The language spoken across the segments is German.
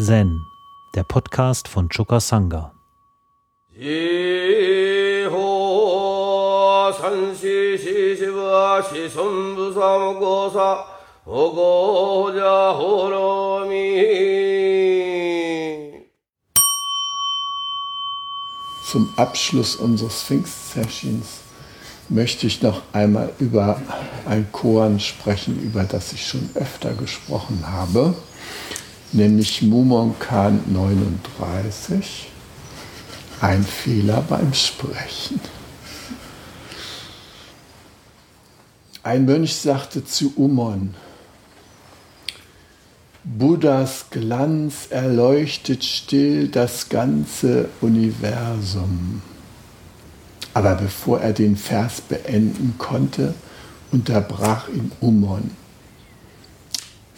Zen, der Podcast von Choka Sangha. Zum Abschluss unseres Pfingst-Sessions möchte ich noch einmal über ein Koan sprechen, über das ich schon öfter gesprochen habe, nämlich Mumonkan 39, ein Fehler beim Sprechen. Ein Mönch sagte zu Umon, Buddhas Glanz erleuchtet still das ganze Universum. Aber bevor er den Vers beenden konnte, unterbrach ihn Umon.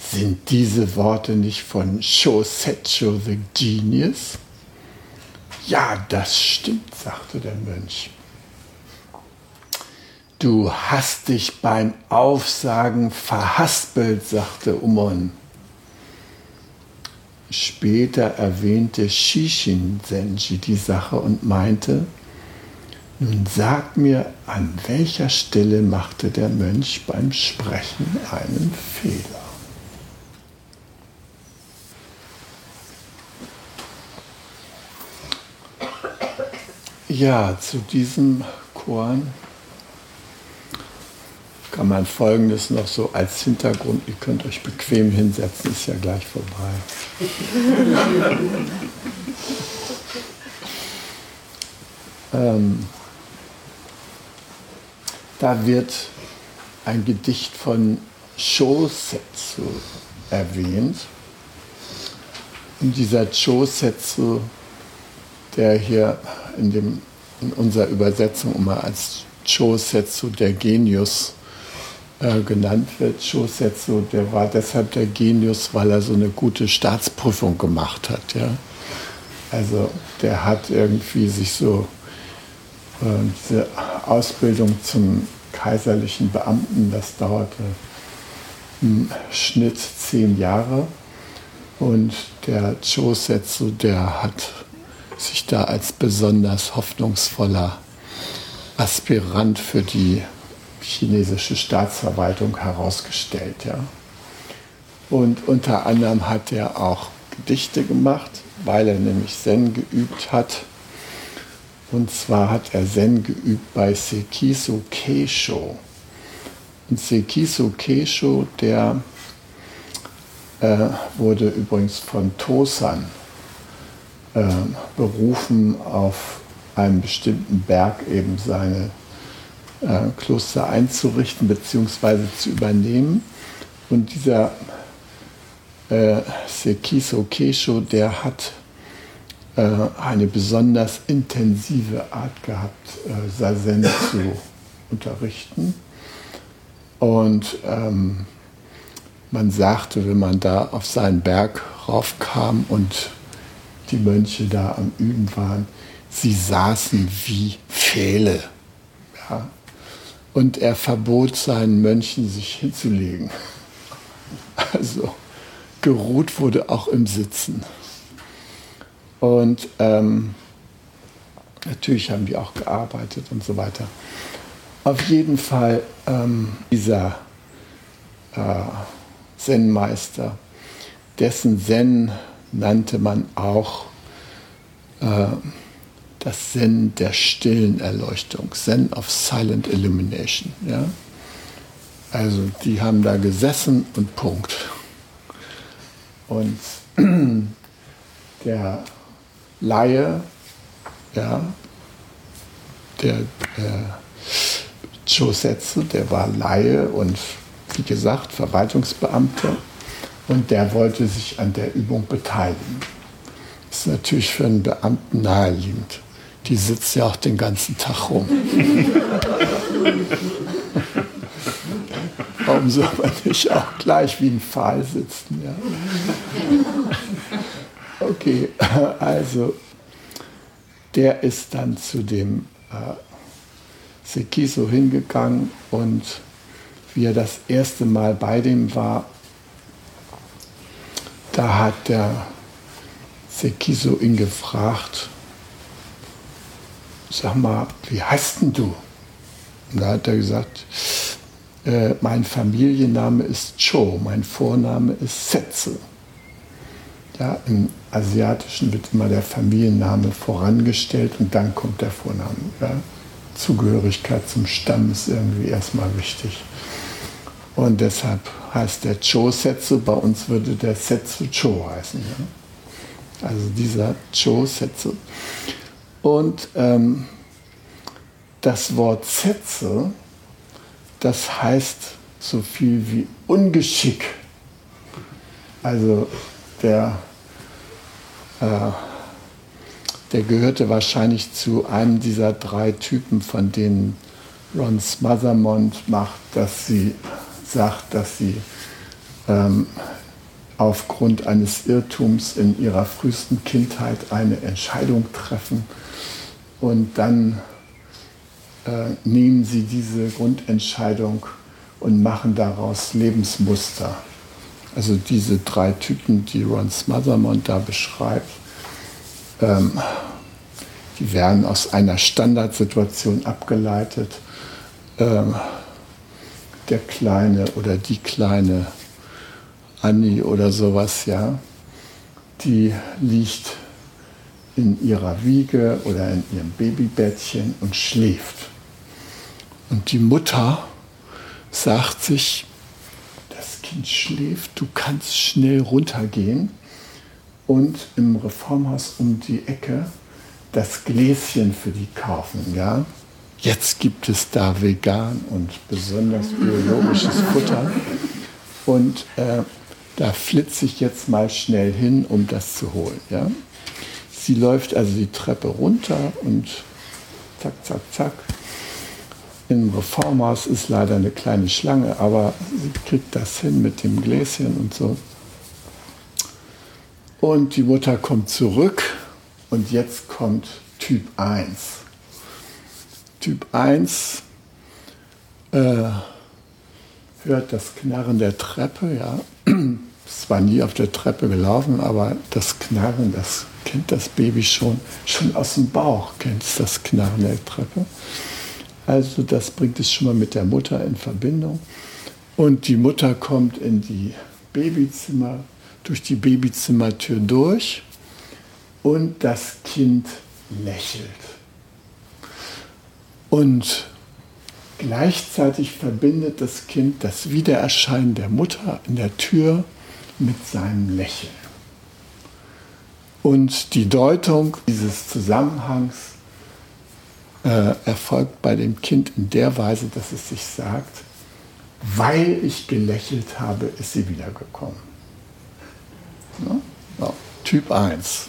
Sind diese Worte nicht von Shosetcho the Genius? Ja, das stimmt, sagte der Mönch. Du hast dich beim Aufsagen verhaspelt, sagte Umon. Später erwähnte Shishin Senji die Sache und meinte, nun sag mir, an welcher Stelle machte der Mönch beim Sprechen einen Fehler? Ja, zu diesem Korn kann man Folgendes noch so als Hintergrund, ihr könnt euch bequem hinsetzen, ist ja gleich vorbei. ähm, da wird ein Gedicht von Shosetsu erwähnt. Und dieser Shosetsu, der hier in, dem, in unserer Übersetzung immer als Shosetsu, der Genius, äh, genannt wird. Shosetsu, der war deshalb der Genius, weil er so eine gute Staatsprüfung gemacht hat. Ja? Also der hat irgendwie sich so äh, diese Ausbildung zum kaiserlichen Beamten, das dauerte im Schnitt zehn Jahre. Und der Chosetsu, der hat sich da als besonders hoffnungsvoller Aspirant für die chinesische Staatsverwaltung herausgestellt. Ja. Und unter anderem hat er auch Gedichte gemacht, weil er nämlich Zen geübt hat. Und zwar hat er Zen geübt bei Sekiso Keisho. Und Sekiso Keisho, der äh, wurde übrigens von Tosan äh, berufen, auf einem bestimmten Berg eben seine äh, Kloster einzurichten bzw. zu übernehmen. Und dieser äh, Sekiso Keisho, der hat äh, eine besonders intensive Art gehabt, äh, Sazen zu unterrichten. Und ähm, man sagte, wenn man da auf seinen Berg raufkam und die Mönche da am Üben waren, sie saßen wie Pfähle. Ja? Und er verbot seinen Mönchen, sich hinzulegen. Also geruht wurde auch im Sitzen. Und ähm, natürlich haben die auch gearbeitet und so weiter. Auf jeden Fall ähm, dieser äh, Zen-Meister, dessen Zen nannte man auch äh, das Zen der stillen Erleuchtung, Zen of Silent Illumination. Ja? Also die haben da gesessen und Punkt. Und der Laie, ja, der, der Chosetsu, der war Laie und wie gesagt Verwaltungsbeamter und der wollte sich an der Übung beteiligen. Ist natürlich für einen Beamten naheliegend. Die sitzt ja auch den ganzen Tag rum. Warum soll man nicht auch gleich wie ein Pfahl sitzen? Ja? Okay, also der ist dann zu dem äh, Sekiso hingegangen und wie er das erste Mal bei dem war, da hat der Sekiso ihn gefragt, sag mal, wie heißt denn du? Und da hat er gesagt, äh, mein Familienname ist Cho, mein Vorname ist Setze. Ja, Im Asiatischen wird immer der Familienname vorangestellt und dann kommt der Vorname. Ja. Zugehörigkeit zum Stamm ist irgendwie erstmal wichtig. Und deshalb heißt der Cho Setsu, bei uns würde der Setsu Cho heißen. Ja. Also dieser Cho Setsu. Und ähm, das Wort Setze, das heißt so viel wie Ungeschick. Also der, äh, der gehörte wahrscheinlich zu einem dieser drei Typen, von denen Ron Smothermont macht, dass sie sagt, dass sie ähm, aufgrund eines Irrtums in ihrer frühesten Kindheit eine Entscheidung treffen und dann äh, nehmen sie diese Grundentscheidung und machen daraus Lebensmuster. Also diese drei Typen, die Ron Smothermont da beschreibt, ähm, die werden aus einer Standardsituation abgeleitet. Ähm, der Kleine oder die Kleine Annie oder sowas, ja, die liegt in ihrer Wiege oder in ihrem Babybettchen und schläft. Und die Mutter sagt sich, das Kind schläft, du kannst schnell runtergehen und im Reformhaus um die Ecke das Gläschen für die kaufen. Ja? Jetzt gibt es da vegan und besonders biologisches Futter. Und äh, da flitze ich jetzt mal schnell hin, um das zu holen. Ja? Sie läuft also die Treppe runter und zack, zack, zack. Im Reformhaus ist leider eine kleine Schlange, aber sie kriegt das hin mit dem Gläschen und so. Und die Mutter kommt zurück und jetzt kommt Typ 1. Typ 1 äh, hört das Knarren der Treppe, ja. Ist zwar nie auf der Treppe gelaufen, aber das Knarren, das kennt das Baby schon, schon aus dem Bauch kennt es das Knarren der Treppe. Also das bringt es schon mal mit der Mutter in Verbindung. Und die Mutter kommt in die Babyzimmer, durch die Babyzimmertür durch und das Kind lächelt. Und gleichzeitig verbindet das Kind das Wiedererscheinen der Mutter in der Tür mit seinem Lächeln. Und die Deutung dieses Zusammenhangs äh, erfolgt bei dem Kind in der Weise, dass es sich sagt, weil ich gelächelt habe, ist sie wiedergekommen. Ja? Ja. Typ 1.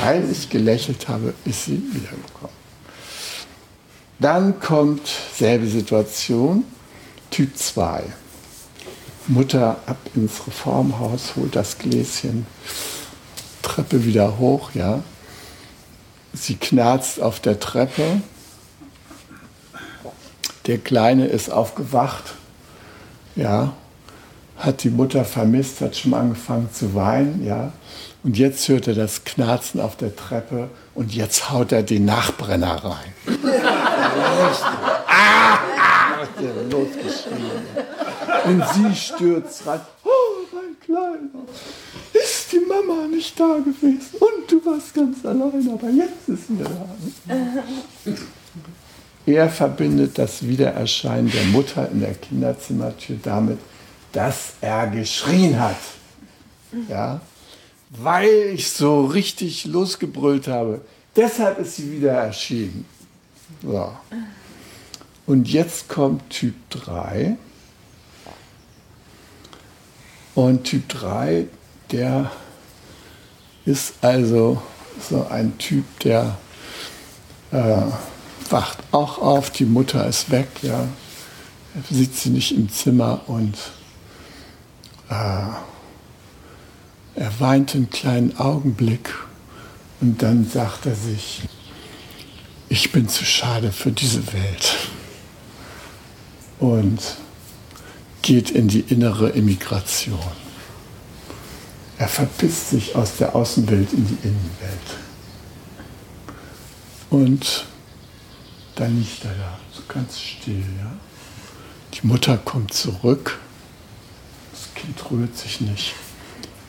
Weil ich gelächelt habe, ist sie wiedergekommen. Dann kommt selbe Situation, Typ 2. Mutter ab ins Reformhaus, holt das Gläschen, Treppe wieder hoch, ja. Sie knarzt auf der Treppe. Der Kleine ist aufgewacht, ja, hat die Mutter vermisst, hat schon angefangen zu weinen, ja. Und jetzt hört er das Knarzen auf der Treppe und jetzt haut er den Nachbrenner rein. Ah, ah, losgeschrien. Und sie stürzt rein. Oh, mein Kleiner, ist die Mama nicht da gewesen? Und du warst ganz allein, aber jetzt ist sie da. Er verbindet das Wiedererscheinen der Mutter in der Kinderzimmertür damit, dass er geschrien hat. Ja, weil ich so richtig losgebrüllt habe. Deshalb ist sie wieder erschienen. So. Und jetzt kommt Typ 3. Und Typ 3, der ist also so ein Typ, der äh, wacht auch auf, die Mutter ist weg, ja. Sieht sie nicht im Zimmer und äh, er weint einen kleinen Augenblick und dann sagt er sich, ich bin zu schade für diese Welt. Und geht in die innere Immigration. Er verpisst sich aus der Außenwelt in die Innenwelt. Und dann liegt er da, so ganz still. Ja? Die Mutter kommt zurück. Das Kind rührt sich nicht.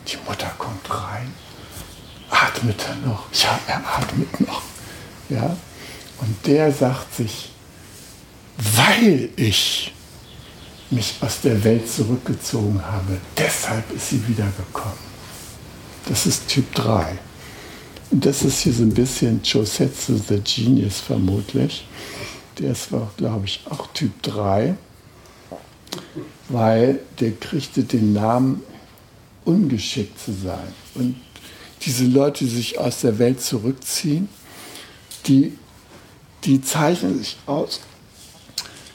Die Mutter kommt rein. Atmet er noch? Ja, er atmet noch. Ja? Und der sagt sich, weil ich mich aus der Welt zurückgezogen habe, deshalb ist sie wiedergekommen. Das ist Typ 3. Und das ist hier so ein bisschen Josetsu the Genius vermutlich. Der ist, glaube ich, auch Typ 3, weil der kriegte den Namen ungeschickt zu sein. Und diese Leute, die sich aus der Welt zurückziehen, die, die zeichnen sich aus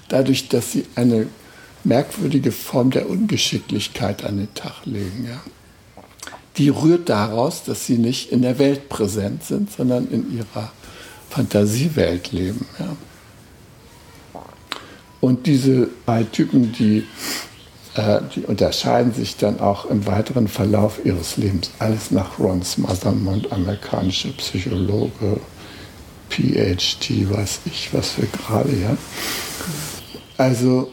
dadurch, dass sie eine merkwürdige Form der Ungeschicklichkeit an den Tag legen. Ja. Die rührt daraus, dass sie nicht in der Welt präsent sind, sondern in ihrer Fantasiewelt leben. Ja. Und diese drei Typen, die, äh, die unterscheiden sich dann auch im weiteren Verlauf ihres Lebens. Alles nach Ron Smothermont, amerikanischer Psychologe, PhD, weiß ich was für gerade, ja. Also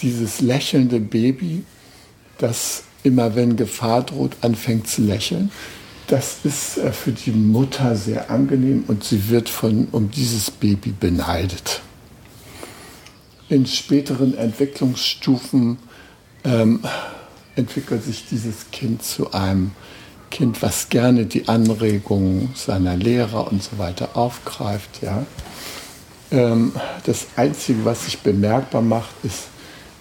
dieses lächelnde Baby, das immer wenn Gefahr droht, anfängt zu lächeln, das ist äh, für die Mutter sehr angenehm und sie wird von, um dieses Baby beneidet. In späteren Entwicklungsstufen ähm, entwickelt sich dieses Kind zu einem Kind, was gerne die Anregungen seiner Lehrer und so weiter aufgreift. Ja. Ähm, das Einzige, was sich bemerkbar macht, ist,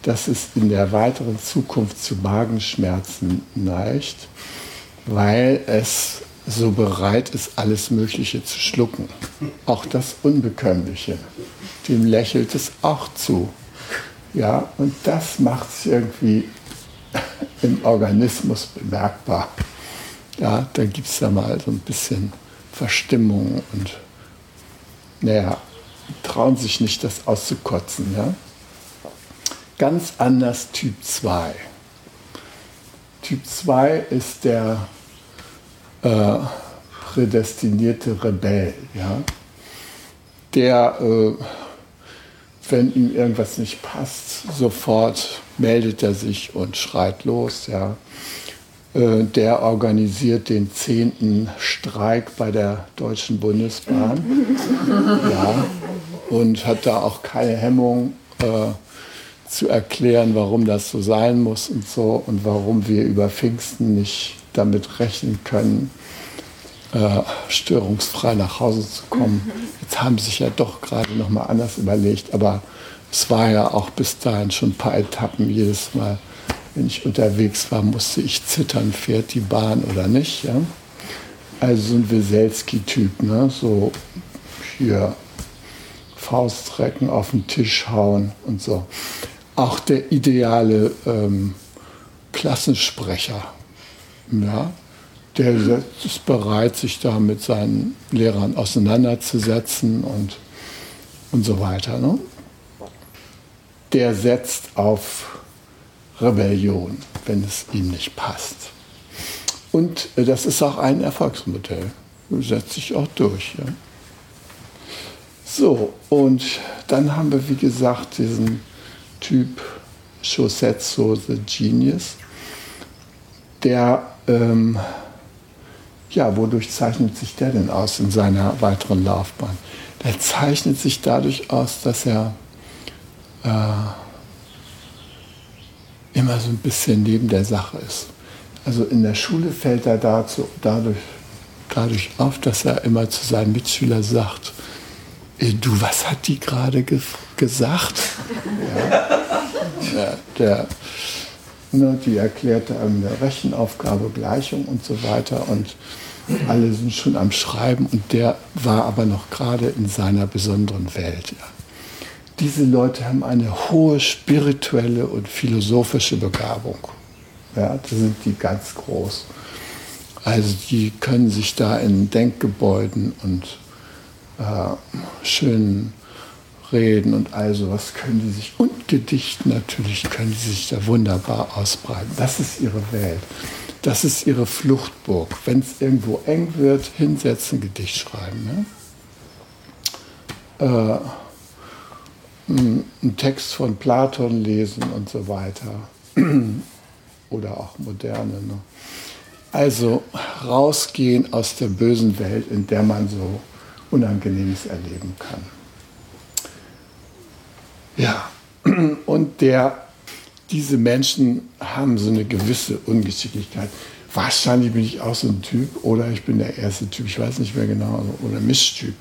dass es in der weiteren Zukunft zu Magenschmerzen neigt, weil es so bereit ist, alles Mögliche zu schlucken. Auch das Unbekömmliche. Dem lächelt es auch zu. Ja, und das macht es irgendwie im Organismus bemerkbar. Ja, da gibt es da mal so ein bisschen Verstimmung und naja, trauen sich nicht, das auszukotzen. Ja? Ganz anders Typ 2. Typ 2 ist der äh, prädestinierte Rebell. Ja? Der, äh, wenn ihm irgendwas nicht passt, sofort meldet er sich und schreit los. Ja? Äh, der organisiert den zehnten Streik bei der Deutschen Bundesbahn. Ja, und hat da auch keine Hemmung äh, zu erklären, warum das so sein muss und so und warum wir über Pfingsten nicht damit rechnen können, äh, störungsfrei nach Hause zu kommen. Jetzt haben sie sich ja doch gerade noch mal anders überlegt, aber es war ja auch bis dahin schon ein paar Etappen jedes Mal wenn ich unterwegs war, musste ich zittern, fährt die Bahn oder nicht. Ja? Also so ein Weselski-Typ, ne? so hier Faustrecken auf den Tisch hauen und so. Auch der ideale ähm, Klassensprecher, ja? der ist bereit, sich da mit seinen Lehrern auseinanderzusetzen und, und so weiter. Ne? Der setzt auf Rebellion, wenn es ihm nicht passt. Und äh, das ist auch ein Erfolgsmodell. Setzt sich auch durch. Ja. So, und dann haben wir, wie gesagt, diesen Typ Chosetsu the Genius, der, ähm, ja, wodurch zeichnet sich der denn aus in seiner weiteren Laufbahn? Der zeichnet sich dadurch aus, dass er äh, immer so ein bisschen neben der Sache ist. Also in der Schule fällt er dazu, dadurch, dadurch auf, dass er immer zu seinen Mitschülern sagt, äh, du, was hat die gerade ge gesagt? Ja. ja, der, ne, die erklärte eine Rechenaufgabe, Gleichung und so weiter und alle sind schon am Schreiben und der war aber noch gerade in seiner besonderen Welt. Ja diese Leute haben eine hohe spirituelle und philosophische Begabung. Ja, da sind die ganz groß. Also die können sich da in Denkgebäuden und äh, schönen Reden und all sowas können die sich, und Gedichten natürlich, können die sich da wunderbar ausbreiten. Das ist ihre Welt. das ist ihre Fluchtburg. Wenn es irgendwo eng wird, hinsetzen, Gedicht schreiben. Ne? Äh, einen Text von Platon lesen und so weiter. Oder auch moderne. Ne? Also rausgehen aus der bösen Welt, in der man so Unangenehmes erleben kann. Ja, und der, diese Menschen haben so eine gewisse Ungeschicklichkeit. Wahrscheinlich bin ich auch so ein Typ oder ich bin der erste Typ, ich weiß nicht mehr genau, oder Mischtyp.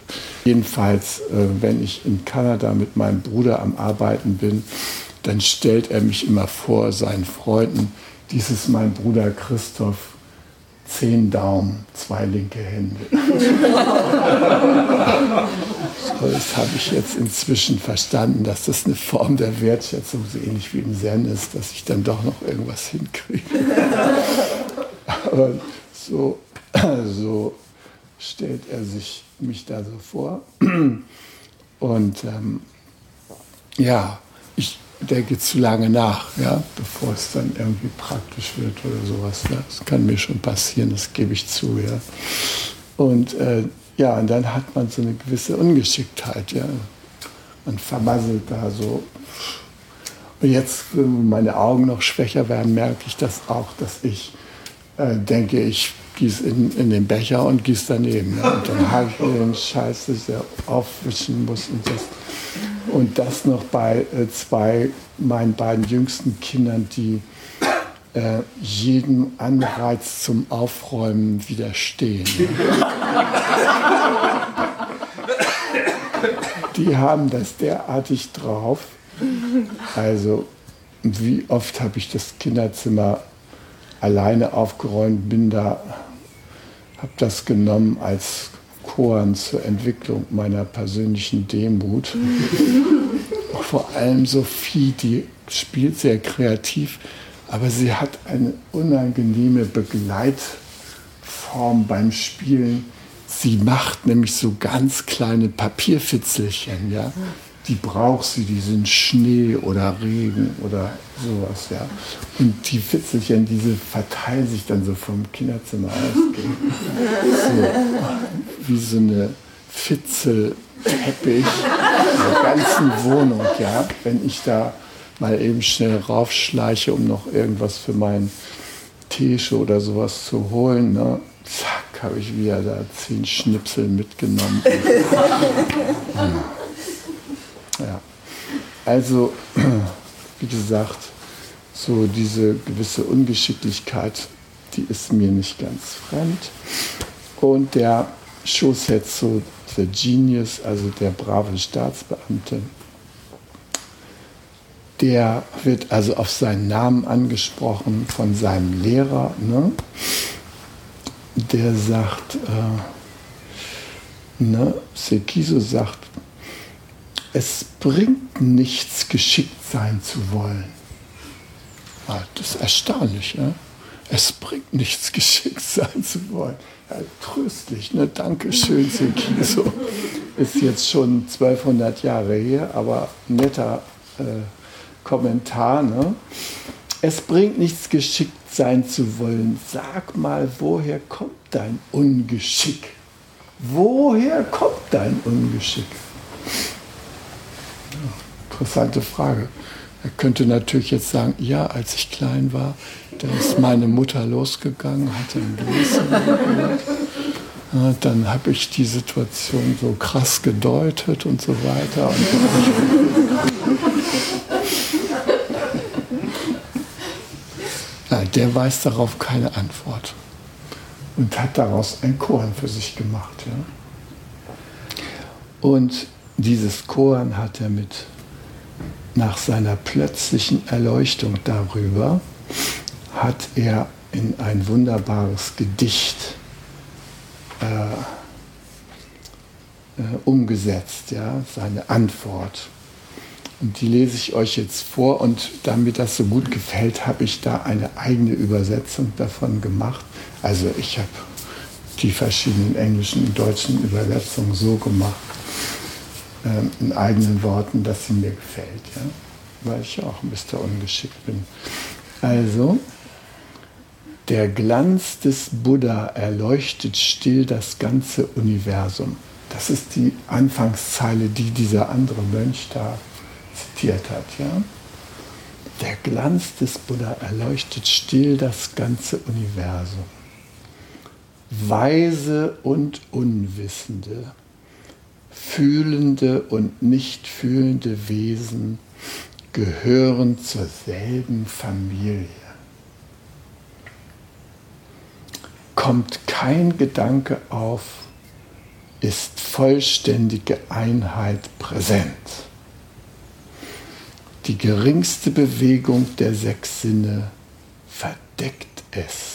Jedenfalls, äh, wenn ich in Kanada mit meinem Bruder am Arbeiten bin, dann stellt er mich immer vor seinen Freunden. Dies ist mein Bruder Christoph, zehn Daumen, zwei linke Hände. so, das habe ich jetzt inzwischen verstanden, dass das eine Form der Wertschätzung so ähnlich wie im Zen ist, dass ich dann doch noch irgendwas hinkriege. Aber so, so stellt er sich mich da so vor. Und ähm, ja, ich denke zu lange nach, ja, bevor es dann irgendwie praktisch wird oder sowas. Ja. Das kann mir schon passieren, das gebe ich zu. Ja. Und äh, ja, und dann hat man so eine gewisse Ungeschicktheit. Ja. Man vermasselt da so. Und jetzt, wenn meine Augen noch schwächer werden, merke ich das auch, dass ich äh, denke, ich gieße in, in den Becher und gieße daneben. Ja. Und dann habe ich den Scheiß, dass ich aufwischen muss und das und das noch bei äh, zwei, meinen beiden jüngsten Kindern, die äh, jedem Anreiz zum Aufräumen widerstehen. die haben das derartig drauf. Also, wie oft habe ich das Kinderzimmer alleine aufgeräumt, bin da, habe das genommen als Koren zur Entwicklung meiner persönlichen Demut. Vor allem Sophie, die spielt sehr kreativ, aber sie hat eine unangenehme Begleitform beim Spielen. Sie macht nämlich so ganz kleine Papierfitzelchen, ja die braucht sie, die sind Schnee oder Regen oder sowas, ja. Und die Fitzelchen, diese verteilen sich dann so vom Kinderzimmer aus. So, wie so eine Fitzelteppich in der ganzen Wohnung, ja. Wenn ich da mal eben schnell raufschleiche, um noch irgendwas für meinen Tische oder sowas zu holen, ne? zack, habe ich wieder da zehn Schnipsel mitgenommen. Also, wie gesagt, so diese gewisse Ungeschicklichkeit, die ist mir nicht ganz fremd. Und der Shosetsu, der Genius, also der brave Staatsbeamte, der wird also auf seinen Namen angesprochen von seinem Lehrer. Ne? Der sagt, äh, ne? Sekiso sagt, es bringt nichts, geschickt sein zu wollen. Ja, das ist erstaunlich. Ja? Es bringt nichts, geschickt sein zu wollen. Ja, tröstlich, ne? Dankeschön, Sekiso. Ist jetzt schon 1200 Jahre her, aber netter äh, Kommentar. Ne? Es bringt nichts, geschickt sein zu wollen. Sag mal, woher kommt dein Ungeschick? Woher kommt dein Ungeschick? Interessante Frage. Er könnte natürlich jetzt sagen, ja, als ich klein war, da ist meine Mutter losgegangen, hatte ein gehört. Dann habe ich die Situation so krass gedeutet und so weiter. Ja, der weiß darauf keine Antwort und hat daraus ein Korn für sich gemacht. Ja. Und dieses Korn hat er mit nach seiner plötzlichen Erleuchtung darüber hat er in ein wunderbares Gedicht äh, äh, umgesetzt, ja, seine Antwort. Und die lese ich euch jetzt vor und damit das so gut gefällt, habe ich da eine eigene Übersetzung davon gemacht. Also ich habe die verschiedenen englischen und deutschen Übersetzungen so gemacht, in eigenen Worten, dass sie mir gefällt, ja? weil ich auch ein bisschen ungeschickt bin. Also, Der Glanz des Buddha erleuchtet still das ganze Universum. Das ist die Anfangszeile, die dieser andere Mönch da zitiert hat. Ja? Der Glanz des Buddha erleuchtet still das ganze Universum. Weise und Unwissende, fühlende und nicht fühlende Wesen gehören zur selben Familie. Kommt kein Gedanke auf, ist vollständige Einheit präsent. Die geringste Bewegung der sechs Sinne verdeckt es.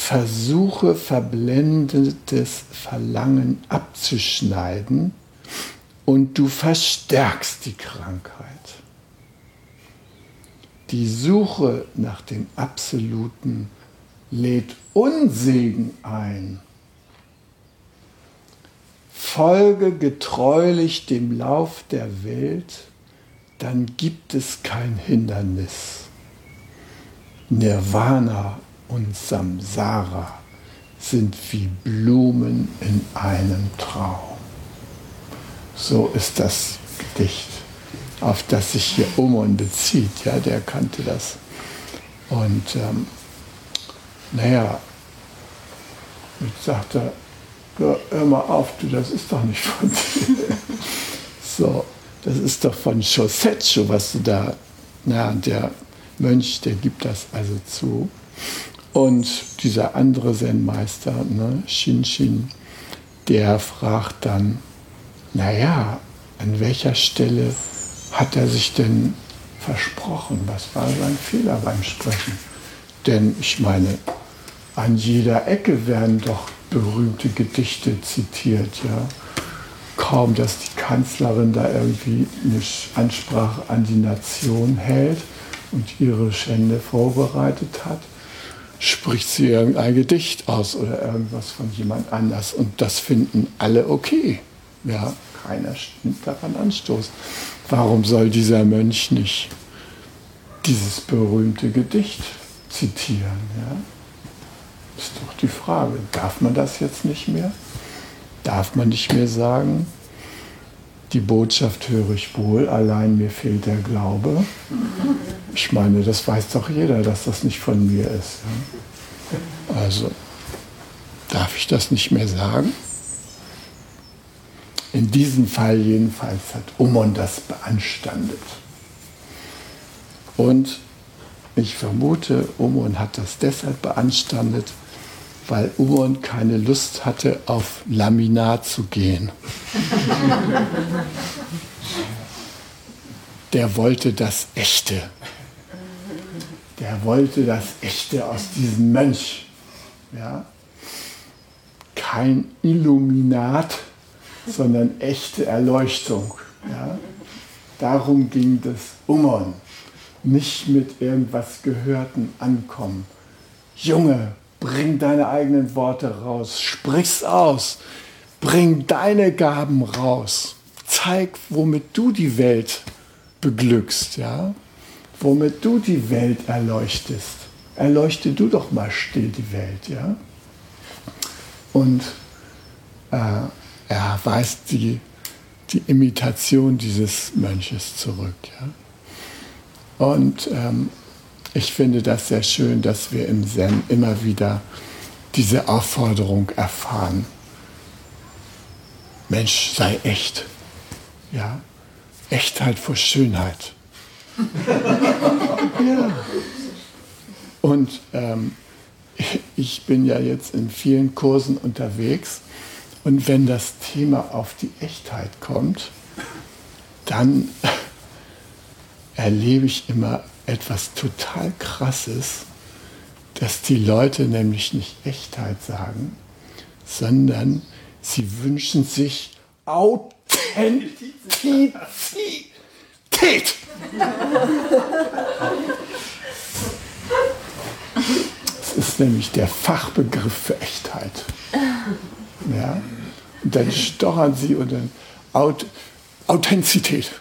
Versuche verblendetes Verlangen abzuschneiden und du verstärkst die Krankheit. Die Suche nach dem Absoluten lädt Unsegen ein. Folge getreulich dem Lauf der Welt dann gibt es kein Hindernis. Nirvana und Samsara sind wie Blumen in einem Traum. So ist das Gedicht, auf das sich hier Omon bezieht. Ja, der kannte das. Und ähm, naja, ich sagte, hör mal auf, du, das ist doch nicht von dir. so, das ist doch von Shosetsu, was du da, na, der Mönch, der gibt das also zu. Und dieser andere Zen-Meister, ne, Shinshin, der fragt dann, naja, an welcher Stelle hat er sich denn versprochen? Was war sein Fehler beim Sprechen? Denn ich meine, an jeder Ecke werden doch berühmte Gedichte zitiert, ja kaum, dass die Kanzlerin da irgendwie eine Ansprache an die Nation hält und ihre Schände vorbereitet hat, spricht sie irgendein Gedicht aus oder irgendwas von jemand anders. Und das finden alle okay. Ja, keiner nimmt daran Anstoß. Warum soll dieser Mönch nicht dieses berühmte Gedicht zitieren? Ja? Ist doch die Frage. Darf man das jetzt nicht mehr? darf man nicht mehr sagen, die Botschaft höre ich wohl, allein mir fehlt der Glaube. Ich meine, das weiß doch jeder, dass das nicht von mir ist. Also, darf ich das nicht mehr sagen? In diesem Fall jedenfalls hat Umon das beanstandet. Und ich vermute, Umon hat das deshalb beanstandet, weil Uron keine Lust hatte, auf Laminat zu gehen. Der wollte das Echte. Der wollte das Echte aus diesem Mönch. Ja? Kein Illuminat, sondern echte Erleuchtung. Ja? Darum ging das Umon. Nicht mit irgendwas Gehörten ankommen. Junge, Bring deine eigenen Worte raus, sprich's aus, bring deine Gaben raus. Zeig, womit du die Welt beglückst, ja? Womit du die Welt erleuchtest. Erleuchte du doch mal still die Welt, ja? Und äh, er weist die, die Imitation dieses Mönches zurück, ja? Und ähm, ich finde das sehr schön, dass wir im Zen immer wieder diese Aufforderung erfahren. Mensch, sei echt. Ja, Echtheit vor Schönheit. ja. Und ähm, ich bin ja jetzt in vielen Kursen unterwegs und wenn das Thema auf die Echtheit kommt, dann erlebe ich immer etwas total Krasses, dass die Leute nämlich nicht Echtheit sagen, sondern sie wünschen sich Authentizität. Das ist nämlich der Fachbegriff für Echtheit. Ja? Und dann stochern sie und dann Auth Authentizität.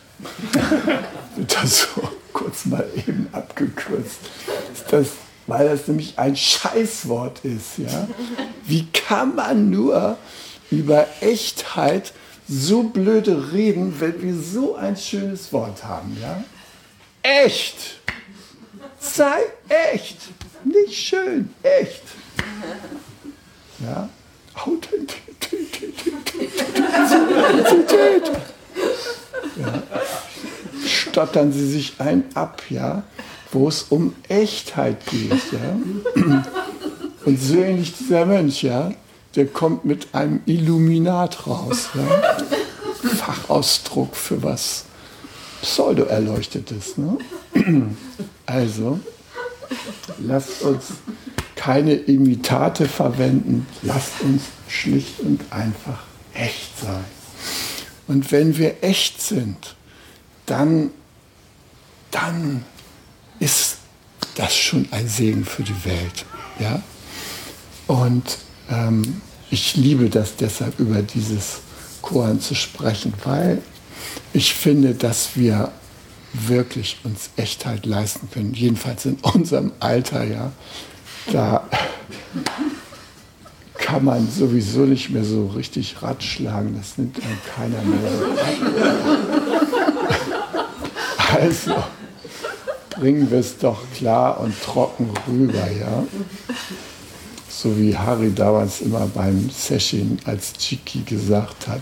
das so kurz mal eben abgekürzt. Das weil das nämlich ein Scheißwort ist. Ja? Wie kann man nur über Echtheit so blöde reden, wenn wir so ein schönes Wort haben? Ja? Echt! Sei echt! Nicht schön, echt! Ja? Authentizität. Ja. Stottern Sie sich ein ab, ja? wo es um Echtheit geht. Ja? Und so ähnlich dieser Mönch, ja? der kommt mit einem Illuminat raus. Ja? Fachausdruck für was Pseudo-Erleuchtetes. Ne? Also, lasst uns keine Imitate verwenden, lasst uns schlicht und einfach echt sein. Und wenn wir echt sind, dann, dann ist das schon ein Segen für die Welt. Ja? Und ähm, ich liebe das deshalb, über dieses Koran zu sprechen, weil ich finde, dass wir wirklich uns Echtheit leisten können, jedenfalls in unserem Alter, ja. Da kann man sowieso nicht mehr so richtig ratschlagen, das nimmt einem keiner mehr. Also bringen wir es doch klar und trocken rüber, ja. So wie Harry damals immer beim Session als Chiki gesagt hat.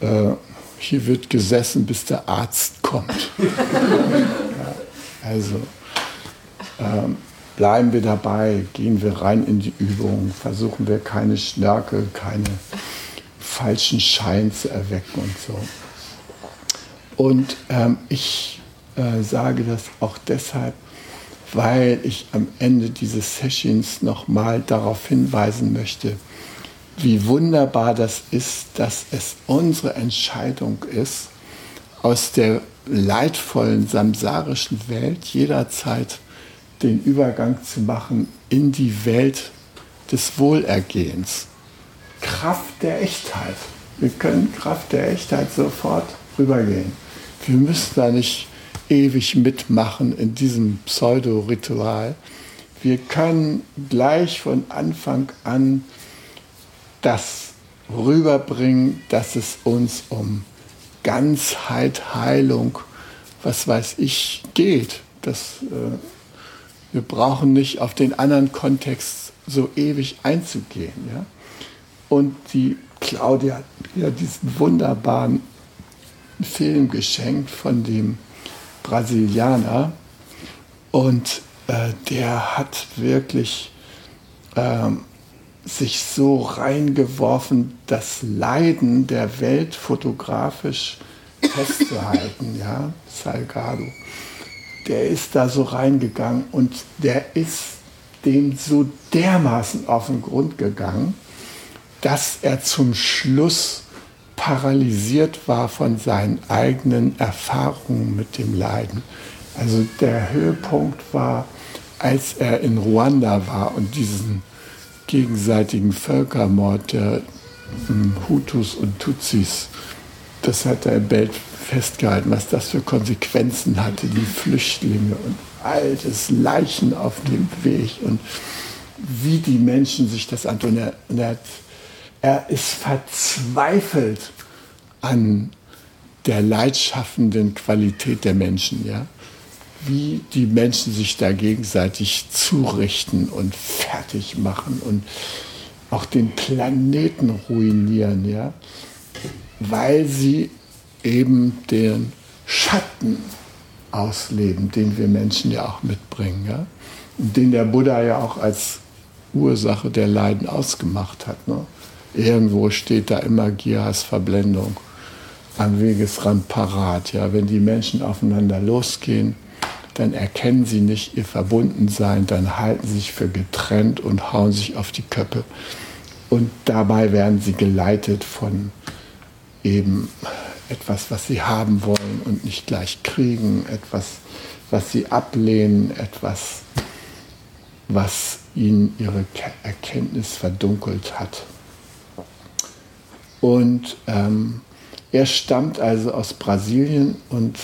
Äh, hier wird gesessen, bis der Arzt kommt. ja, also ähm, bleiben wir dabei, gehen wir rein in die Übung, versuchen wir keine Schnörkel, keine falschen Schein zu erwecken und so. Und ähm, ich äh, sage das auch deshalb, weil ich am Ende dieses Sessions nochmal darauf hinweisen möchte, wie wunderbar das ist, dass es unsere Entscheidung ist, aus der leidvollen samsarischen Welt jederzeit den Übergang zu machen in die Welt des Wohlergehens. Kraft der Echtheit. Wir können Kraft der Echtheit sofort rübergehen. Wir müssen da nicht ewig mitmachen in diesem Pseudo-Ritual. Wir können gleich von Anfang an das rüberbringen, dass es uns um Ganzheit, Heilung, was weiß ich, geht. Das, äh, wir brauchen nicht auf den anderen Kontext so ewig einzugehen. Ja? Und die Claudia hat ja diesen wunderbaren Film geschenkt von dem Brasilianer und äh, der hat wirklich ähm, sich so reingeworfen, das Leiden der Welt fotografisch festzuhalten, ja, Salgado. Der ist da so reingegangen und der ist dem so dermaßen auf den Grund gegangen, dass er zum Schluss paralysiert war von seinen eigenen Erfahrungen mit dem Leiden. Also der Höhepunkt war, als er in Ruanda war und diesen gegenseitigen Völkermord der hm, Hutus und Tutsis, das hat er im Bild festgehalten, was das für Konsequenzen hatte, die Flüchtlinge und altes Leichen auf dem Weg und wie die Menschen sich das antun. Er, er hat er ist verzweifelt an der leidschaffenden Qualität der Menschen, ja? wie die Menschen sich da gegenseitig zurichten und fertig machen und auch den Planeten ruinieren, ja? weil sie eben den Schatten ausleben, den wir Menschen ja auch mitbringen, ja? und den der Buddha ja auch als Ursache der Leiden ausgemacht hat. Ne? Irgendwo steht da immer Gihas Verblendung am Wegesrand parat. Ja, wenn die Menschen aufeinander losgehen, dann erkennen sie nicht ihr Verbundensein, dann halten sie sich für getrennt und hauen sich auf die Köppe. Und dabei werden sie geleitet von eben etwas, was sie haben wollen und nicht gleich kriegen, etwas, was sie ablehnen, etwas, was ihnen ihre Erkenntnis verdunkelt hat. Und ähm, er stammt also aus Brasilien und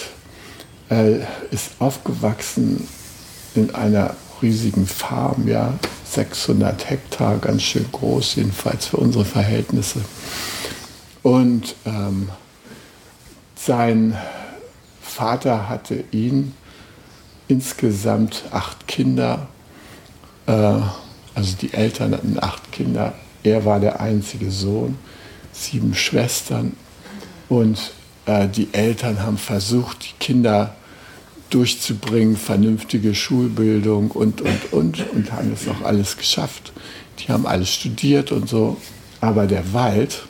äh, ist aufgewachsen in einer riesigen Farm, ja, 600 Hektar, ganz schön groß, jedenfalls für unsere Verhältnisse. Und ähm, sein Vater hatte ihn insgesamt acht Kinder, äh, also die Eltern hatten acht Kinder, er war der einzige Sohn, sieben Schwestern und äh, die Eltern haben versucht, die Kinder durchzubringen, vernünftige Schulbildung und, und, und, und haben es auch alles geschafft. Die haben alles studiert und so. Aber der Wald,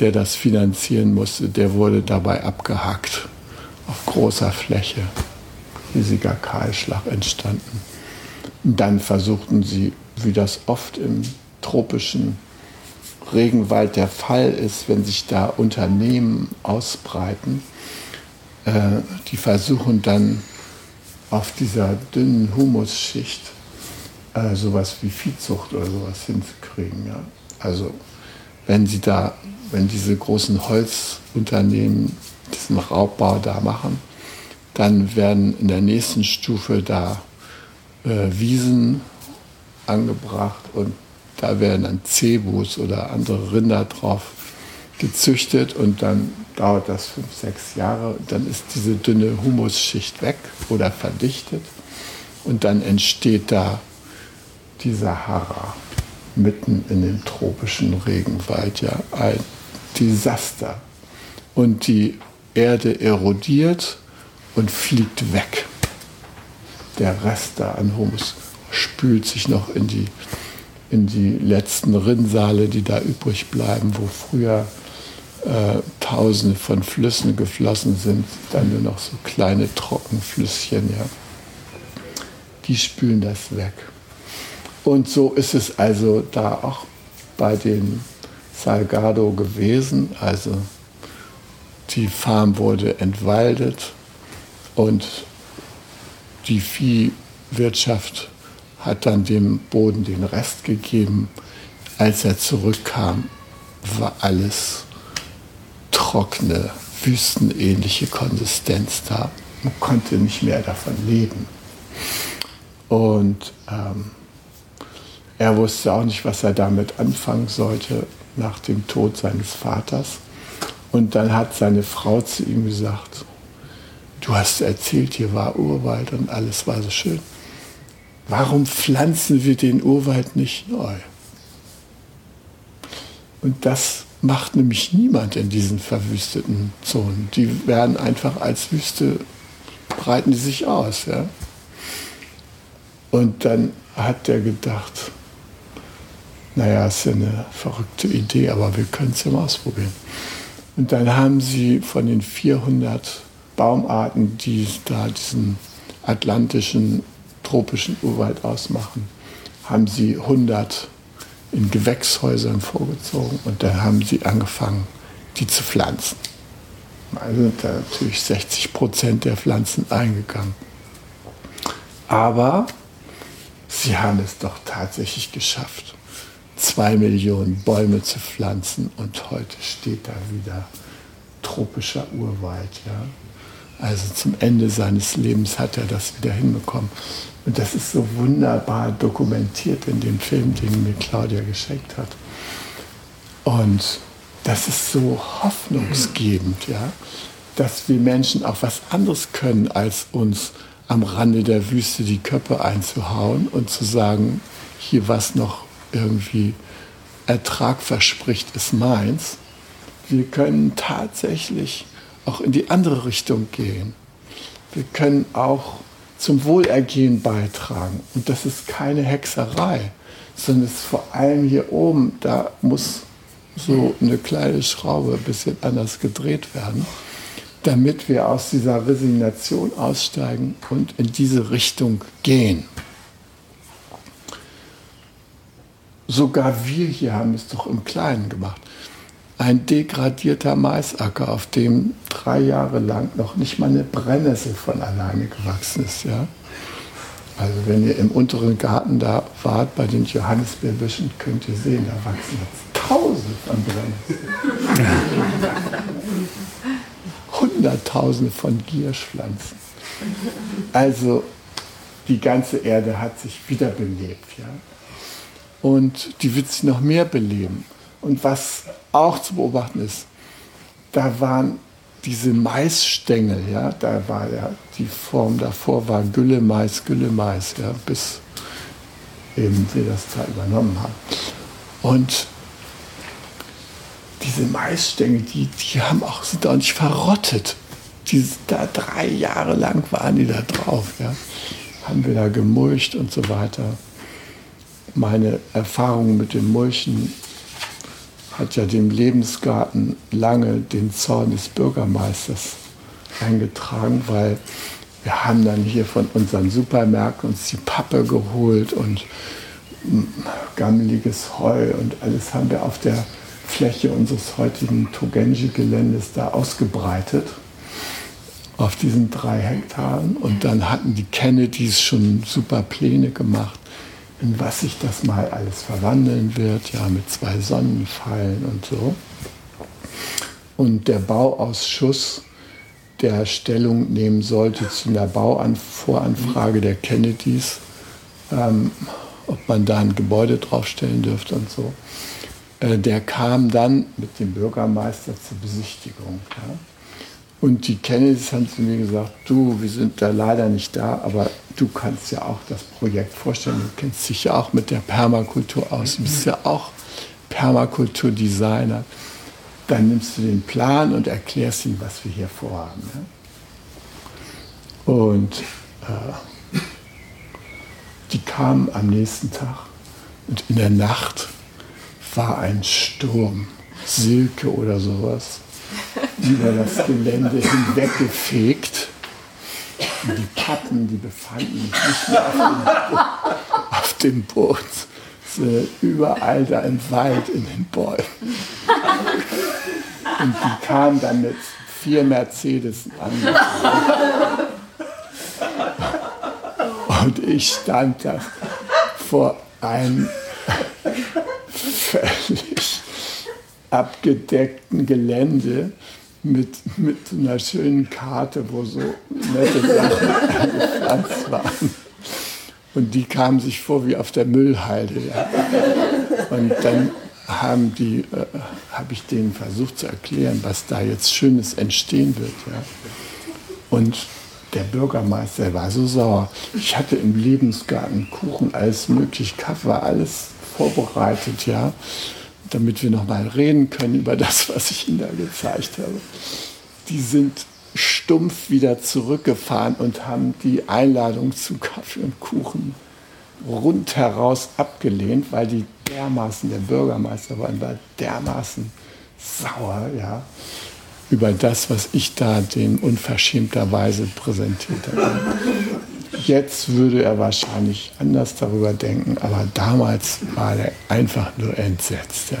der das finanzieren musste, der wurde dabei abgehackt auf großer Fläche. Riesiger Kahlschlag entstanden. Und dann versuchten sie, wie das oft im tropischen Regenwald der Fall ist, wenn sich da Unternehmen ausbreiten, äh, die versuchen dann auf dieser dünnen Humusschicht äh, sowas wie Viehzucht oder sowas hinzukriegen. Ja? Also wenn sie da, wenn diese großen Holzunternehmen diesen Raubbau da machen, dann werden in der nächsten Stufe da äh, Wiesen angebracht und da werden dann Cebus oder andere Rinder drauf gezüchtet und dann dauert das fünf, sechs Jahre. Und dann ist diese dünne Humusschicht weg oder verdichtet und dann entsteht da die Sahara mitten in dem tropischen Regenwald. Ja, ein Desaster. Und die Erde erodiert und fliegt weg. Der Rest da an Humus spült sich noch in die in die letzten Rinnsale, die da übrig bleiben, wo früher äh, Tausende von Flüssen geflossen sind, dann nur noch so kleine Trockenflüsschen, ja. Die spülen das weg. Und so ist es also da auch bei den Salgado gewesen. Also die Farm wurde entwaldet und die Viehwirtschaft hat dann dem Boden den Rest gegeben. Als er zurückkam, war alles trockene, wüstenähnliche Konsistenz da. Man konnte nicht mehr davon leben. Und ähm, er wusste auch nicht, was er damit anfangen sollte nach dem Tod seines Vaters. Und dann hat seine Frau zu ihm gesagt, du hast erzählt, hier war Urwald und alles war so schön. Warum pflanzen wir den Urwald nicht neu? Und das macht nämlich niemand in diesen verwüsteten Zonen. Die werden einfach als Wüste, breiten die sich aus. Ja? Und dann hat der gedacht, naja, ist ja eine verrückte Idee, aber wir können es ja mal ausprobieren. Und dann haben sie von den 400 Baumarten, die da diesen atlantischen tropischen Urwald ausmachen, haben sie 100 in Gewächshäusern vorgezogen und dann haben sie angefangen, die zu pflanzen. Also sind da natürlich 60 Prozent der Pflanzen eingegangen. Aber sie haben es doch tatsächlich geschafft, zwei Millionen Bäume zu pflanzen und heute steht da wieder tropischer Urwald. Ja? Also zum Ende seines Lebens hat er das wieder hinbekommen. Und das ist so wunderbar dokumentiert in dem Film, den mir Claudia geschenkt hat. Und das ist so hoffnungsgebend, ja, dass wir Menschen auch was anderes können, als uns am Rande der Wüste die Köpfe einzuhauen und zu sagen, hier was noch irgendwie Ertrag verspricht, ist meins. Wir können tatsächlich auch in die andere Richtung gehen. Wir können auch zum Wohlergehen beitragen. Und das ist keine Hexerei, sondern es ist vor allem hier oben, da muss so eine kleine Schraube ein bisschen anders gedreht werden, damit wir aus dieser Resignation aussteigen und in diese Richtung gehen. Sogar wir hier haben es doch im Kleinen gemacht ein degradierter Maisacker, auf dem drei Jahre lang noch nicht mal eine Brennnessel von alleine gewachsen ist. Ja? Also wenn ihr im unteren Garten da wart bei den Johannisbeerbüschen, könnt ihr sehen, da wachsen jetzt Tausende von Brennnesseln. Hunderttausende von Gierschpflanzen. Also die ganze Erde hat sich wiederbelebt. Ja? Und die wird sich noch mehr beleben. Und was auch zu beobachten ist, da waren diese Maisstängel, ja, da war ja die Form davor war Gülle Mais, Gülle Mais, ja, bis eben wir das da übernommen haben. Und diese Maisstängel, die, die haben auch, sind auch nicht verrottet. Die, da drei Jahre lang waren die da drauf. Ja. Haben wir da gemulcht und so weiter. Meine Erfahrung mit dem Mulchen hat ja dem Lebensgarten lange den Zorn des Bürgermeisters eingetragen, weil wir haben dann hier von unseren Supermärkten uns die Pappe geholt und gammeliges Heu und alles haben wir auf der Fläche unseres heutigen Togenji-Geländes da ausgebreitet auf diesen drei Hektaren. Und dann hatten die Kennedys schon super Pläne gemacht, in was sich das mal alles verwandeln wird, ja, mit zwei Sonnenfallen und so. Und der Bauausschuss, der Stellung nehmen sollte zu einer Bauvoranfrage der Kennedys, ähm, ob man da ein Gebäude draufstellen dürfte und so, äh, der kam dann mit dem Bürgermeister zur Besichtigung. Ja. Und die Kennedys haben zu mir gesagt, du, wir sind da leider nicht da, aber du kannst ja auch das Projekt vorstellen. Du kennst dich ja auch mit der Permakultur aus. Du bist ja auch Permakulturdesigner. Dann nimmst du den Plan und erklärst ihm, was wir hier vorhaben. Ja. Und äh, die kamen am nächsten Tag und in der Nacht war ein Sturm, Silke oder sowas über das Gelände hinweggefegt. Und die Pappen, die befanden sich nicht mehr auf dem, Boot, überall da im Wald in den Bäumen. Und die kamen dann mit vier Mercedes an. Und ich stand da vor einem völlig abgedeckten Gelände mit, mit einer schönen Karte, wo so nette Sachen angepflanzt waren. Und die kamen sich vor wie auf der Müllhalde. Ja. Und dann haben äh, habe ich denen versucht zu erklären, was da jetzt Schönes entstehen wird. Ja. Und der Bürgermeister war so sauer. Ich hatte im Lebensgarten Kuchen, alles möglich, Kaffee, alles vorbereitet, ja damit wir noch mal reden können über das, was ich Ihnen da gezeigt habe. Die sind stumpf wieder zurückgefahren und haben die Einladung zu Kaffee und Kuchen rundheraus abgelehnt, weil die dermaßen, der Bürgermeister war, dermaßen sauer, ja, über das, was ich da den unverschämterweise präsentiert habe. Jetzt würde er wahrscheinlich anders darüber denken, aber damals war er einfach nur entsetzt, ja,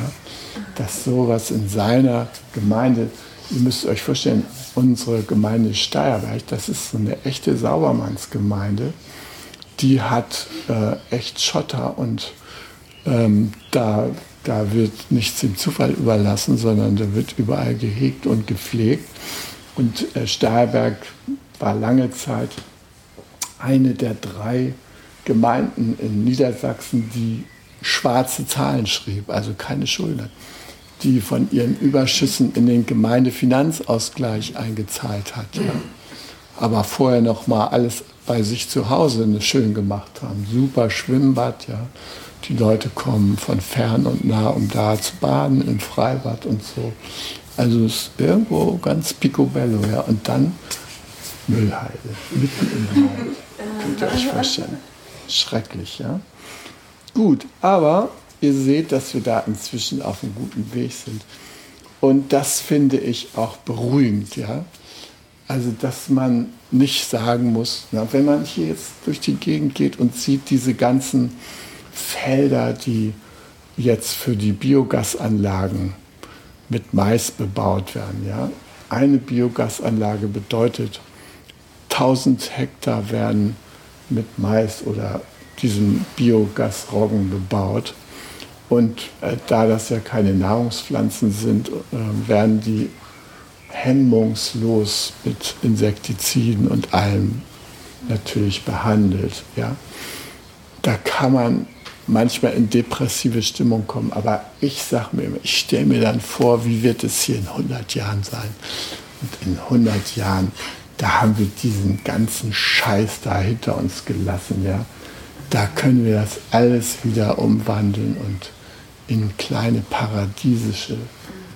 dass sowas in seiner Gemeinde, ihr müsst euch vorstellen, unsere Gemeinde Steierberg, das ist so eine echte Saubermannsgemeinde, die hat äh, echt Schotter und ähm, da, da wird nichts dem Zufall überlassen, sondern da wird überall gehegt und gepflegt. Und äh, Steierberg war lange Zeit eine der drei Gemeinden in Niedersachsen, die schwarze Zahlen schrieb, also keine Schulden, die von ihren Überschüssen in den Gemeindefinanzausgleich eingezahlt hat. Ja. Aber vorher noch mal alles bei sich zu Hause schön gemacht haben. Super Schwimmbad, ja. Die Leute kommen von fern und nah, um da zu baden im Freibad und so. Also es ist irgendwo ganz picobello, ja. Und dann Müllhalde, mitten im Wald. Könnt ihr euch vorstellen. Schrecklich, ja. Gut, aber ihr seht, dass wir da inzwischen auf einem guten Weg sind. Und das finde ich auch beruhigend, ja. Also, dass man nicht sagen muss, na, wenn man hier jetzt durch die Gegend geht und sieht diese ganzen Felder, die jetzt für die Biogasanlagen mit Mais bebaut werden, ja. Eine Biogasanlage bedeutet 1000 Hektar werden mit Mais oder diesem Biogasroggen bebaut. Und äh, da das ja keine Nahrungspflanzen sind, äh, werden die hemmungslos mit Insektiziden und allem natürlich behandelt. Ja? Da kann man manchmal in depressive Stimmung kommen. Aber ich sage mir immer, ich stelle mir dann vor, wie wird es hier in 100 Jahren sein? Und in 100 Jahren, da haben wir diesen ganzen Scheiß da hinter uns gelassen. Ja? Da können wir das alles wieder umwandeln und in kleine paradiesische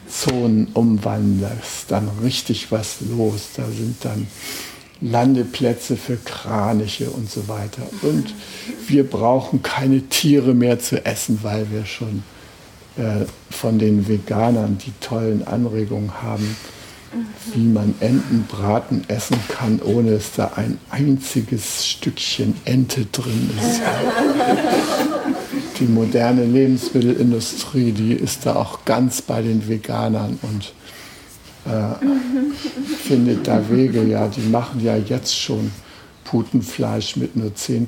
Zonen umwandeln. Da ist dann richtig was los. Da sind dann Landeplätze für Kraniche und so weiter. Und wir brauchen keine Tiere mehr zu essen, weil wir schon äh, von den Veganern die tollen Anregungen haben, wie man Entenbraten essen kann, ohne dass da ein einziges Stückchen Ente drin ist. Die moderne Lebensmittelindustrie, die ist da auch ganz bei den Veganern und äh, findet da Wege. Ja, die machen ja jetzt schon Putenfleisch mit nur 10%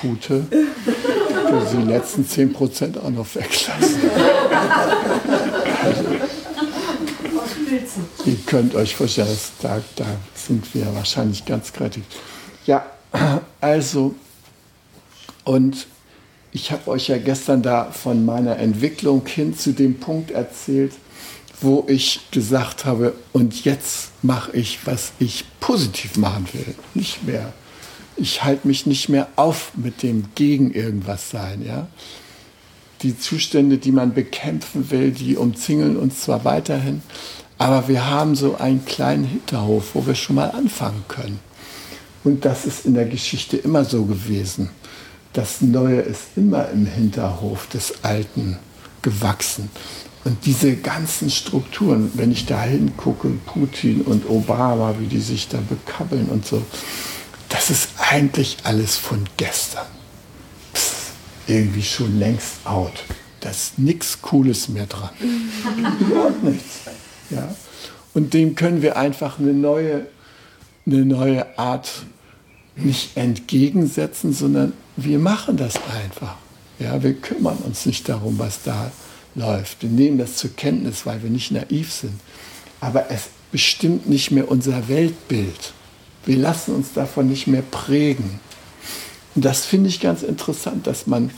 Pute. Für die letzten 10% auch noch weglassen. Also, ihr könnt euch vorstellen, da, da sind wir wahrscheinlich ganz kritisch. Ja, also, und ich habe euch ja gestern da von meiner Entwicklung hin zu dem Punkt erzählt, wo ich gesagt habe, und jetzt mache ich, was ich positiv machen will. Nicht mehr. Ich halte mich nicht mehr auf mit dem gegen irgendwas sein. Ja? Die Zustände, die man bekämpfen will, die umzingeln uns zwar weiterhin, aber wir haben so einen kleinen Hinterhof, wo wir schon mal anfangen können. Und das ist in der Geschichte immer so gewesen. Das Neue ist immer im Hinterhof des Alten gewachsen. Und diese ganzen Strukturen, wenn ich da hingucke, Putin und Obama, wie die sich da bekabbeln und so, das ist eigentlich alles von gestern. Psst, irgendwie schon längst out. Da ist nichts Cooles mehr dran. Überhaupt nichts. Ja? Und dem können wir einfach eine neue, eine neue Art nicht entgegensetzen, sondern wir machen das einfach. Ja, wir kümmern uns nicht darum, was da läuft. Wir nehmen das zur Kenntnis, weil wir nicht naiv sind. Aber es bestimmt nicht mehr unser Weltbild. Wir lassen uns davon nicht mehr prägen. Und das finde ich ganz interessant, dass man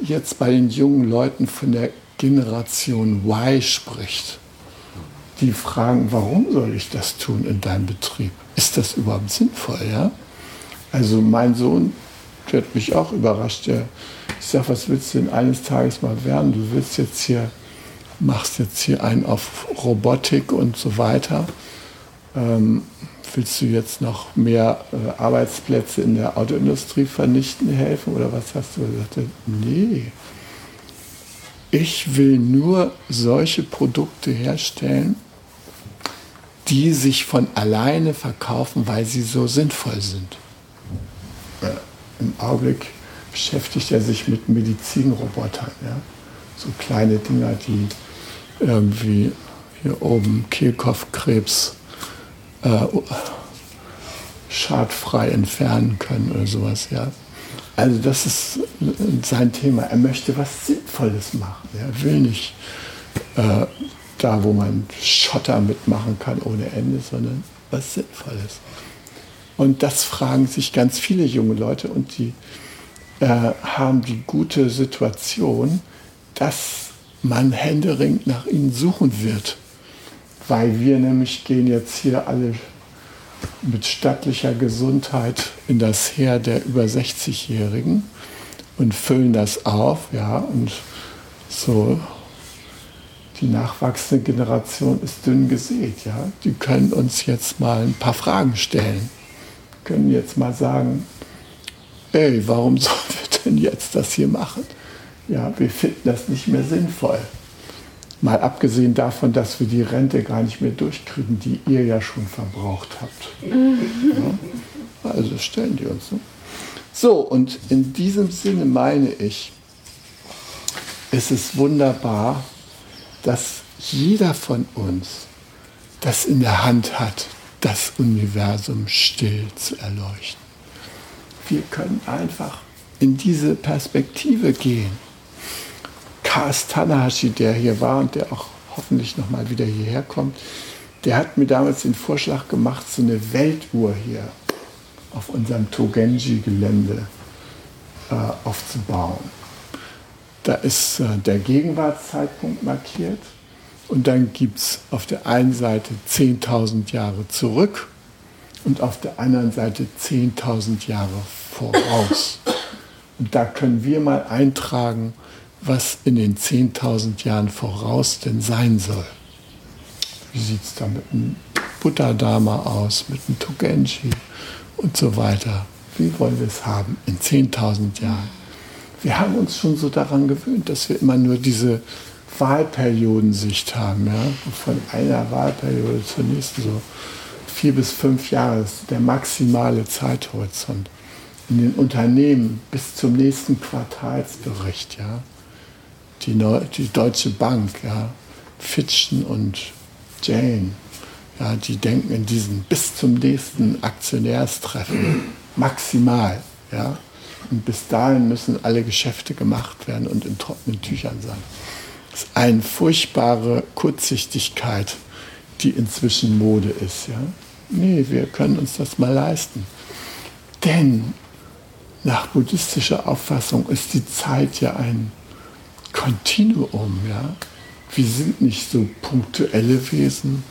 jetzt bei den jungen Leuten von der Generation Y spricht. Die fragen, warum soll ich das tun in deinem Betrieb? Ist das überhaupt sinnvoll? Ja? Also mein Sohn, der hat mich auch überrascht, der ich sage, was willst du denn eines Tages mal werden? Du willst jetzt hier, machst jetzt hier einen auf Robotik und so weiter. Ähm, willst du jetzt noch mehr äh, Arbeitsplätze in der Autoindustrie vernichten helfen oder was hast du gesagt? Nee. Ich will nur solche Produkte herstellen, die sich von alleine verkaufen, weil sie so sinnvoll sind. Äh, Im Augenblick beschäftigt er sich mit Medizinrobotern. Ja? So kleine Dinger, die irgendwie hier oben Kehlkopfkrebs äh, schadfrei entfernen können oder sowas. Ja? Also das ist sein Thema. Er möchte was Sinnvolles machen. Er will nicht äh, da, wo man Schotter mitmachen kann ohne Ende, sondern was Sinnvolles. Und das fragen sich ganz viele junge Leute und die äh, haben die gute Situation, dass man händeringend nach ihnen suchen wird. Weil wir nämlich gehen jetzt hier alle mit stattlicher Gesundheit in das Heer der über 60-Jährigen und füllen das auf, ja, und so die nachwachsende Generation ist dünn gesät, ja. Die können uns jetzt mal ein paar Fragen stellen, können jetzt mal sagen, ey, warum sollen wir denn jetzt das hier machen? Ja, wir finden das nicht mehr sinnvoll. Mal abgesehen davon, dass wir die Rente gar nicht mehr durchkriegen, die ihr ja schon verbraucht habt. Ja, also stellen die uns. Ne? So, und in diesem Sinne meine ich, es ist wunderbar, dass jeder von uns das in der Hand hat, das Universum still zu erleuchten wir können einfach in diese Perspektive gehen. Kars Tanahashi, der hier war und der auch hoffentlich nochmal wieder hierher kommt, der hat mir damals den Vorschlag gemacht, so eine Weltuhr hier auf unserem Togenji-Gelände äh, aufzubauen. Da ist äh, der Gegenwartszeitpunkt markiert und dann gibt es auf der einen Seite 10.000 Jahre zurück und auf der anderen Seite 10.000 Jahre voraus. Und da können wir mal eintragen, was in den 10.000 Jahren voraus denn sein soll. Wie sieht es da mit einem Buddha-Dharma aus, mit einem Togenji und so weiter. Wie wollen wir es haben in 10.000 Jahren? Wir haben uns schon so daran gewöhnt, dass wir immer nur diese Wahlperiodensicht haben. Ja? Von einer Wahlperiode zur nächsten so vier bis fünf Jahre ist der maximale Zeithorizont. In den Unternehmen bis zum nächsten Quartalsbericht. Ja? Die, Neu die Deutsche Bank, ja? Fitchen und Jane, ja, die denken in diesen bis zum nächsten Aktionärstreffen maximal. Ja? Und bis dahin müssen alle Geschäfte gemacht werden und in trockenen Tüchern sein. Das ist eine furchtbare Kurzsichtigkeit, die inzwischen Mode ist. Ja? Nee, wir können uns das mal leisten. Denn nach buddhistischer Auffassung ist die Zeit ja ein Kontinuum. Ja? Wir sind nicht so punktuelle Wesen.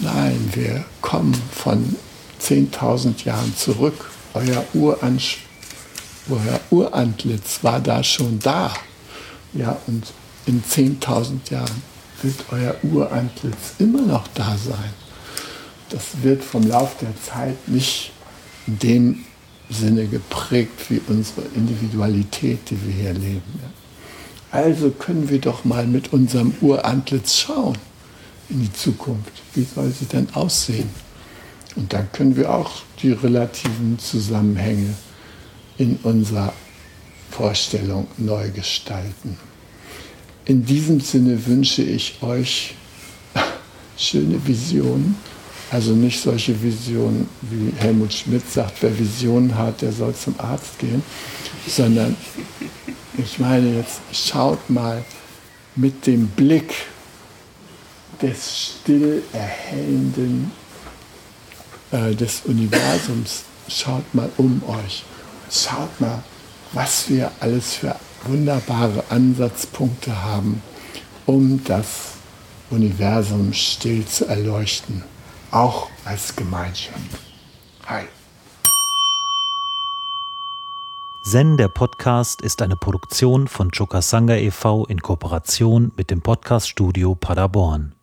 Nein, wir kommen von 10.000 Jahren zurück. Euer, Uransch euer Urantlitz war da schon da. Ja, und in 10.000 Jahren wird euer Urantlitz immer noch da sein. Das wird vom Lauf der Zeit nicht in dem Sinne geprägt wie unsere Individualität, die wir hier leben. Also können wir doch mal mit unserem Urantlitz schauen in die Zukunft. Wie soll sie denn aussehen? Und dann können wir auch die relativen Zusammenhänge in unserer Vorstellung neu gestalten. In diesem Sinne wünsche ich euch schöne Visionen, also nicht solche Visionen, wie Helmut Schmidt sagt, wer Visionen hat, der soll zum Arzt gehen, sondern ich meine jetzt, schaut mal mit dem Blick des still erhellenden äh, des Universums, schaut mal um euch. Schaut mal, was wir alles für wunderbare Ansatzpunkte haben, um das Universum still zu erleuchten, auch als Gemeinschaft. Hi. Zen, der Podcast, ist eine Produktion von Chokasanga e.V. in Kooperation mit dem Podcaststudio Paderborn.